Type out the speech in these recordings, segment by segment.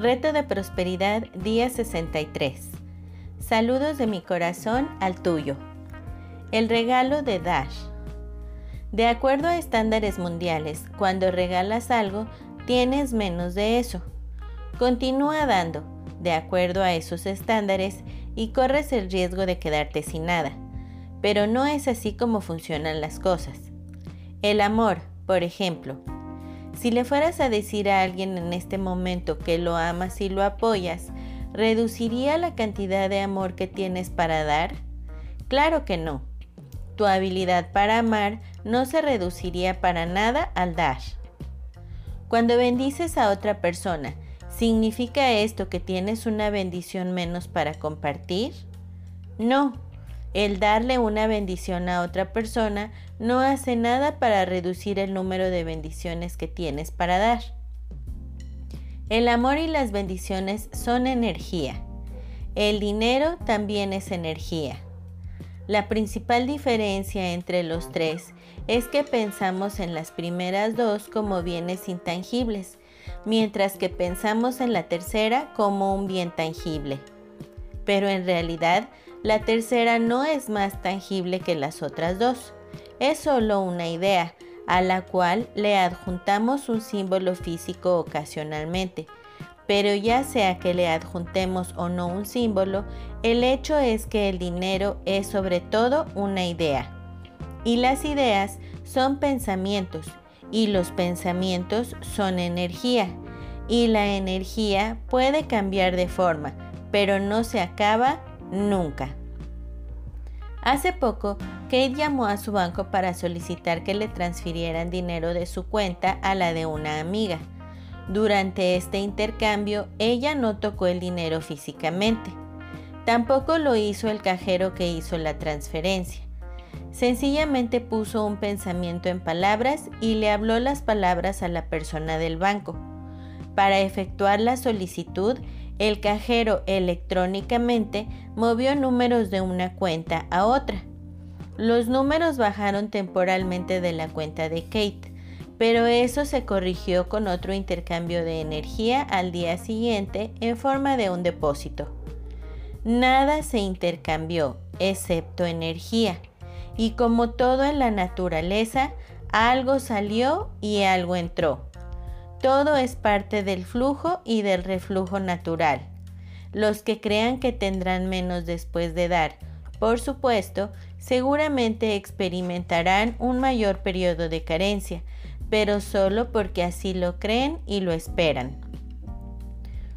Reto de Prosperidad, día 63. Saludos de mi corazón al tuyo. El regalo de Dash. De acuerdo a estándares mundiales, cuando regalas algo, tienes menos de eso. Continúa dando, de acuerdo a esos estándares, y corres el riesgo de quedarte sin nada. Pero no es así como funcionan las cosas. El amor, por ejemplo. Si le fueras a decir a alguien en este momento que lo amas y lo apoyas, ¿reduciría la cantidad de amor que tienes para dar? Claro que no. Tu habilidad para amar no se reduciría para nada al dar. Cuando bendices a otra persona, ¿significa esto que tienes una bendición menos para compartir? No. El darle una bendición a otra persona no hace nada para reducir el número de bendiciones que tienes para dar. El amor y las bendiciones son energía. El dinero también es energía. La principal diferencia entre los tres es que pensamos en las primeras dos como bienes intangibles, mientras que pensamos en la tercera como un bien tangible. Pero en realidad, la tercera no es más tangible que las otras dos. Es solo una idea, a la cual le adjuntamos un símbolo físico ocasionalmente. Pero ya sea que le adjuntemos o no un símbolo, el hecho es que el dinero es sobre todo una idea. Y las ideas son pensamientos, y los pensamientos son energía. Y la energía puede cambiar de forma, pero no se acaba nunca. Hace poco, Kate llamó a su banco para solicitar que le transfirieran dinero de su cuenta a la de una amiga. Durante este intercambio, ella no tocó el dinero físicamente. Tampoco lo hizo el cajero que hizo la transferencia. Sencillamente puso un pensamiento en palabras y le habló las palabras a la persona del banco. Para efectuar la solicitud, el cajero electrónicamente movió números de una cuenta a otra. Los números bajaron temporalmente de la cuenta de Kate, pero eso se corrigió con otro intercambio de energía al día siguiente en forma de un depósito. Nada se intercambió excepto energía, y como todo en la naturaleza, algo salió y algo entró. Todo es parte del flujo y del reflujo natural. Los que crean que tendrán menos después de dar, por supuesto, seguramente experimentarán un mayor periodo de carencia, pero solo porque así lo creen y lo esperan.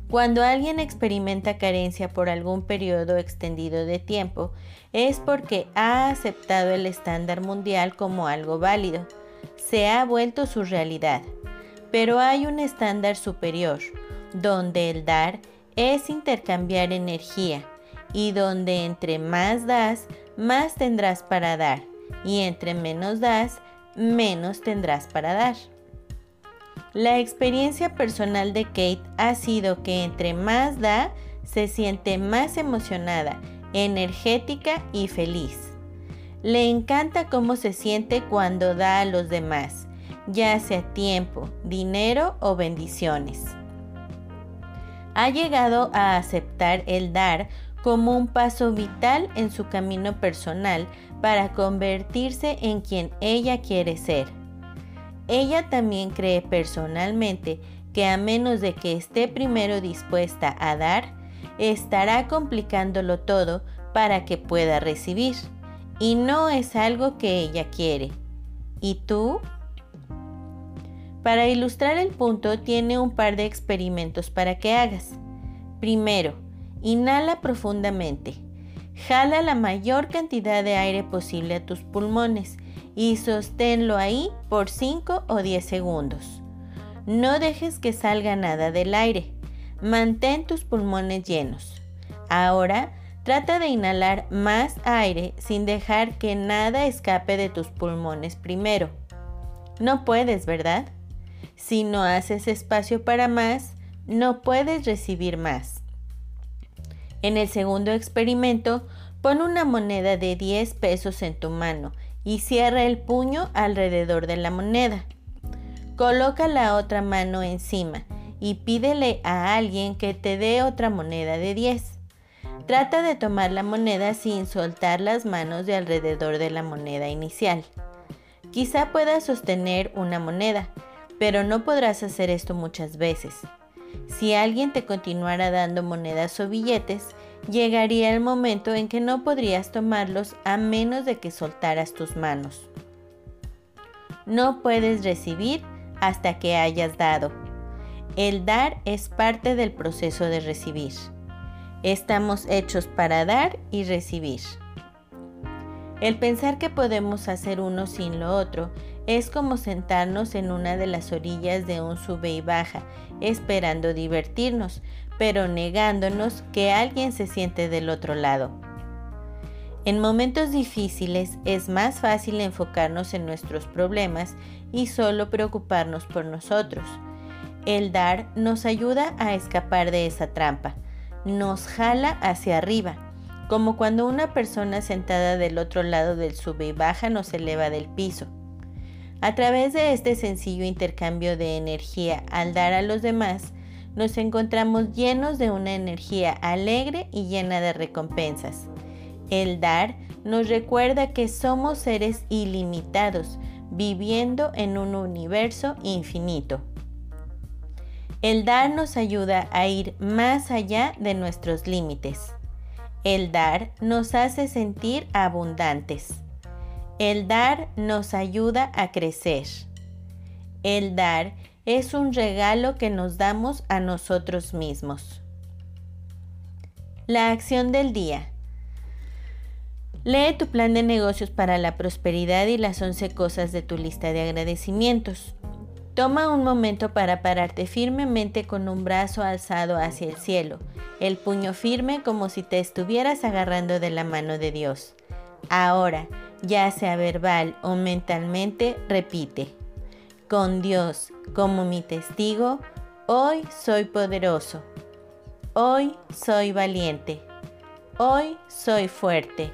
Cuando alguien experimenta carencia por algún periodo extendido de tiempo, es porque ha aceptado el estándar mundial como algo válido. Se ha vuelto su realidad. Pero hay un estándar superior, donde el dar es intercambiar energía y donde entre más das, más tendrás para dar y entre menos das, menos tendrás para dar. La experiencia personal de Kate ha sido que entre más da, se siente más emocionada, energética y feliz. Le encanta cómo se siente cuando da a los demás ya sea tiempo, dinero o bendiciones. Ha llegado a aceptar el dar como un paso vital en su camino personal para convertirse en quien ella quiere ser. Ella también cree personalmente que a menos de que esté primero dispuesta a dar, estará complicándolo todo para que pueda recibir. Y no es algo que ella quiere. ¿Y tú? Para ilustrar el punto tiene un par de experimentos para que hagas. Primero, inhala profundamente. Jala la mayor cantidad de aire posible a tus pulmones y sosténlo ahí por 5 o 10 segundos. No dejes que salga nada del aire. Mantén tus pulmones llenos. Ahora, trata de inhalar más aire sin dejar que nada escape de tus pulmones primero. No puedes, ¿verdad? Si no haces espacio para más, no puedes recibir más. En el segundo experimento, pon una moneda de 10 pesos en tu mano y cierra el puño alrededor de la moneda. Coloca la otra mano encima y pídele a alguien que te dé otra moneda de 10. Trata de tomar la moneda sin soltar las manos de alrededor de la moneda inicial. Quizá puedas sostener una moneda, pero no podrás hacer esto muchas veces. Si alguien te continuara dando monedas o billetes, llegaría el momento en que no podrías tomarlos a menos de que soltaras tus manos. No puedes recibir hasta que hayas dado. El dar es parte del proceso de recibir. Estamos hechos para dar y recibir. El pensar que podemos hacer uno sin lo otro es como sentarnos en una de las orillas de un sube y baja, esperando divertirnos, pero negándonos que alguien se siente del otro lado. En momentos difíciles es más fácil enfocarnos en nuestros problemas y solo preocuparnos por nosotros. El dar nos ayuda a escapar de esa trampa, nos jala hacia arriba, como cuando una persona sentada del otro lado del sube y baja nos eleva del piso. A través de este sencillo intercambio de energía al dar a los demás, nos encontramos llenos de una energía alegre y llena de recompensas. El dar nos recuerda que somos seres ilimitados, viviendo en un universo infinito. El dar nos ayuda a ir más allá de nuestros límites. El dar nos hace sentir abundantes. El dar nos ayuda a crecer. El dar es un regalo que nos damos a nosotros mismos. La acción del día. Lee tu plan de negocios para la prosperidad y las 11 cosas de tu lista de agradecimientos. Toma un momento para pararte firmemente con un brazo alzado hacia el cielo, el puño firme como si te estuvieras agarrando de la mano de Dios. Ahora, ya sea verbal o mentalmente, repite. Con Dios como mi testigo, hoy soy poderoso, hoy soy valiente, hoy soy fuerte,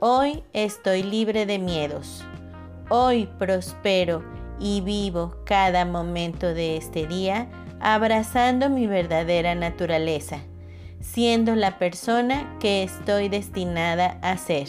hoy estoy libre de miedos, hoy prospero y vivo cada momento de este día abrazando mi verdadera naturaleza, siendo la persona que estoy destinada a ser.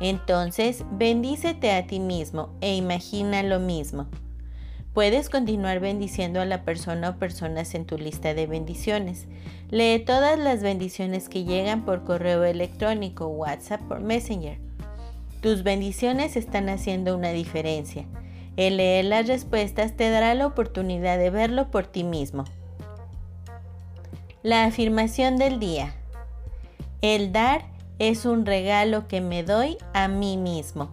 Entonces, bendícete a ti mismo e imagina lo mismo. Puedes continuar bendiciendo a la persona o personas en tu lista de bendiciones. Lee todas las bendiciones que llegan por correo electrónico, WhatsApp o Messenger. Tus bendiciones están haciendo una diferencia. El leer las respuestas te dará la oportunidad de verlo por ti mismo. La afirmación del día. El dar es un regalo que me doy a mí mismo.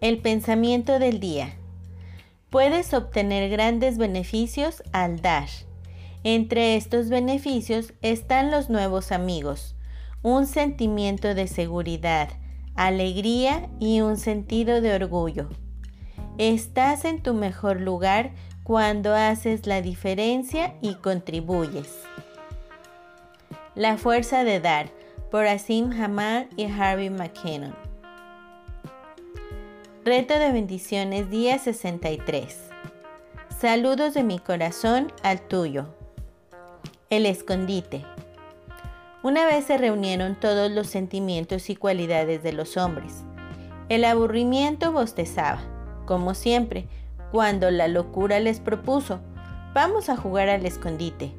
El pensamiento del día. Puedes obtener grandes beneficios al dar. Entre estos beneficios están los nuevos amigos, un sentimiento de seguridad, alegría y un sentido de orgullo. Estás en tu mejor lugar cuando haces la diferencia y contribuyes. La fuerza de dar por Asim Hamad y Harvey McKinnon. Reto de bendiciones día 63. Saludos de mi corazón al tuyo. El escondite. Una vez se reunieron todos los sentimientos y cualidades de los hombres. El aburrimiento bostezaba, como siempre, cuando la locura les propuso, vamos a jugar al escondite.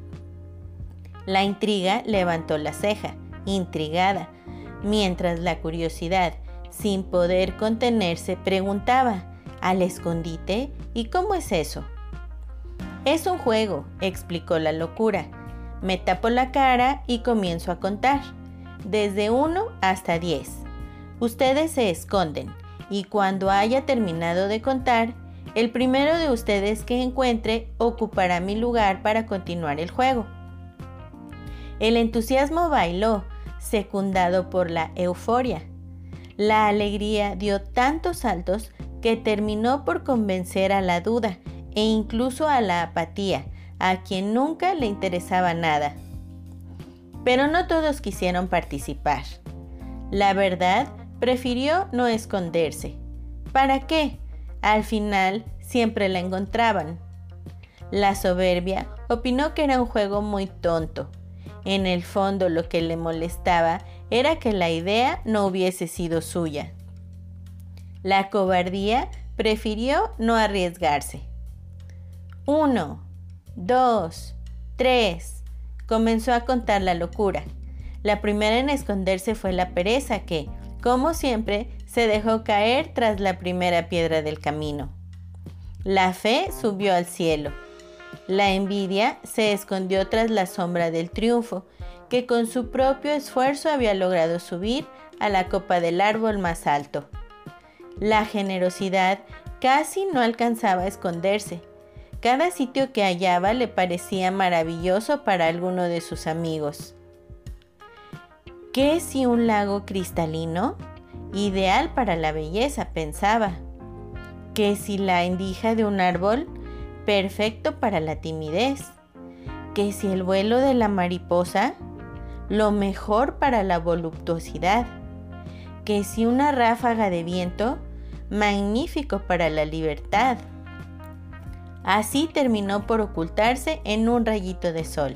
La intriga levantó la ceja, intrigada, mientras la curiosidad sin poder contenerse, preguntaba, ¿al escondite? ¿Y cómo es eso? Es un juego, explicó la locura. Me tapo la cara y comienzo a contar, desde 1 hasta 10. Ustedes se esconden y cuando haya terminado de contar, el primero de ustedes que encuentre ocupará mi lugar para continuar el juego. El entusiasmo bailó, secundado por la euforia. La alegría dio tantos saltos que terminó por convencer a la duda e incluso a la apatía, a quien nunca le interesaba nada. Pero no todos quisieron participar. La verdad, prefirió no esconderse. ¿Para qué? Al final siempre la encontraban. La soberbia opinó que era un juego muy tonto. En el fondo lo que le molestaba era que la idea no hubiese sido suya. La cobardía prefirió no arriesgarse. Uno, dos, tres. Comenzó a contar la locura. La primera en esconderse fue la pereza que, como siempre, se dejó caer tras la primera piedra del camino. La fe subió al cielo. La envidia se escondió tras la sombra del triunfo, que con su propio esfuerzo había logrado subir a la copa del árbol más alto. La generosidad casi no alcanzaba a esconderse. Cada sitio que hallaba le parecía maravilloso para alguno de sus amigos. ¿Qué si un lago cristalino? Ideal para la belleza, pensaba. ¿Qué si la endija de un árbol? Perfecto para la timidez. ¿Qué si el vuelo de la mariposa? Lo mejor para la voluptuosidad que si una ráfaga de viento, magnífico para la libertad. Así terminó por ocultarse en un rayito de sol.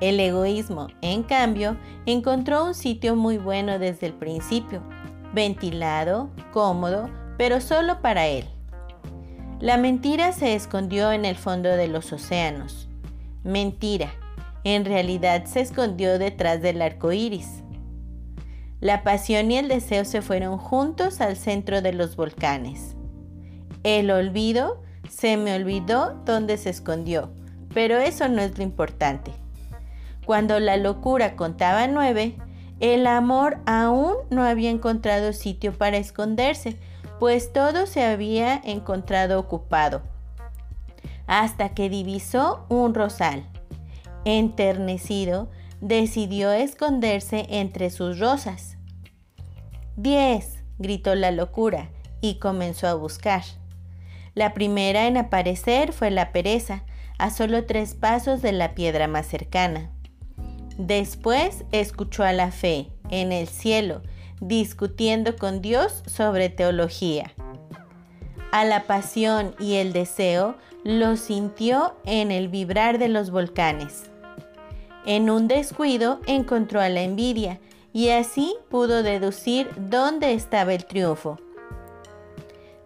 El egoísmo, en cambio, encontró un sitio muy bueno desde el principio, ventilado, cómodo, pero solo para él. La mentira se escondió en el fondo de los océanos. Mentira, en realidad se escondió detrás del arco iris. La pasión y el deseo se fueron juntos al centro de los volcanes. El olvido se me olvidó dónde se escondió, pero eso no es lo importante. Cuando la locura contaba nueve, el amor aún no había encontrado sitio para esconderse, pues todo se había encontrado ocupado, hasta que divisó un rosal. Enternecido, decidió esconderse entre sus rosas. Diez, gritó la locura y comenzó a buscar. La primera en aparecer fue la pereza, a solo tres pasos de la piedra más cercana. Después escuchó a la fe, en el cielo, discutiendo con Dios sobre teología. A la pasión y el deseo lo sintió en el vibrar de los volcanes. En un descuido encontró a la envidia y así pudo deducir dónde estaba el triunfo.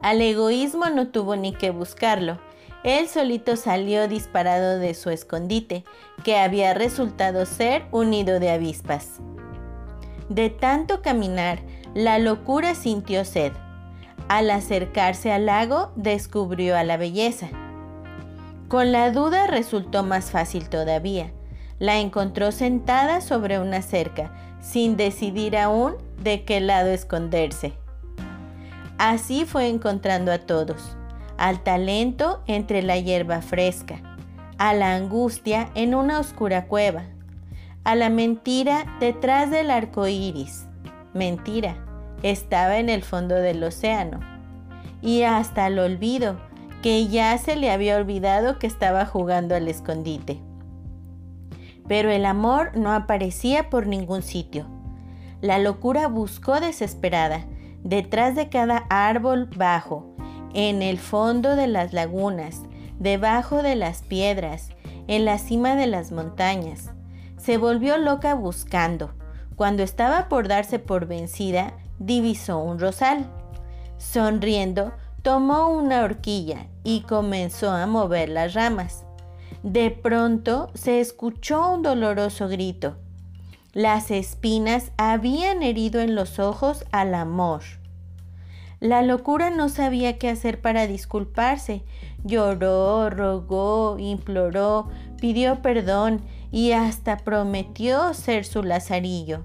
Al egoísmo no tuvo ni que buscarlo. Él solito salió disparado de su escondite, que había resultado ser un nido de avispas. De tanto caminar, la locura sintió sed. Al acercarse al lago, descubrió a la belleza. Con la duda resultó más fácil todavía. La encontró sentada sobre una cerca, sin decidir aún de qué lado esconderse. Así fue encontrando a todos, al talento entre la hierba fresca, a la angustia en una oscura cueva, a la mentira detrás del arco iris. Mentira, estaba en el fondo del océano, y hasta el olvido, que ya se le había olvidado que estaba jugando al escondite pero el amor no aparecía por ningún sitio. La locura buscó desesperada, detrás de cada árbol bajo, en el fondo de las lagunas, debajo de las piedras, en la cima de las montañas. Se volvió loca buscando. Cuando estaba por darse por vencida, divisó un rosal. Sonriendo, tomó una horquilla y comenzó a mover las ramas. De pronto se escuchó un doloroso grito. Las espinas habían herido en los ojos al amor. La locura no sabía qué hacer para disculparse. Lloró, rogó, imploró, pidió perdón y hasta prometió ser su lazarillo.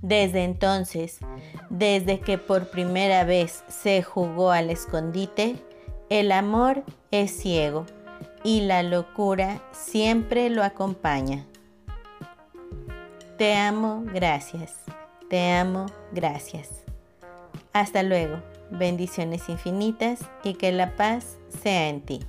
Desde entonces, desde que por primera vez se jugó al escondite, el amor es ciego y la locura siempre lo acompaña. Te amo, gracias. Te amo, gracias. Hasta luego. Bendiciones infinitas y que la paz sea en ti.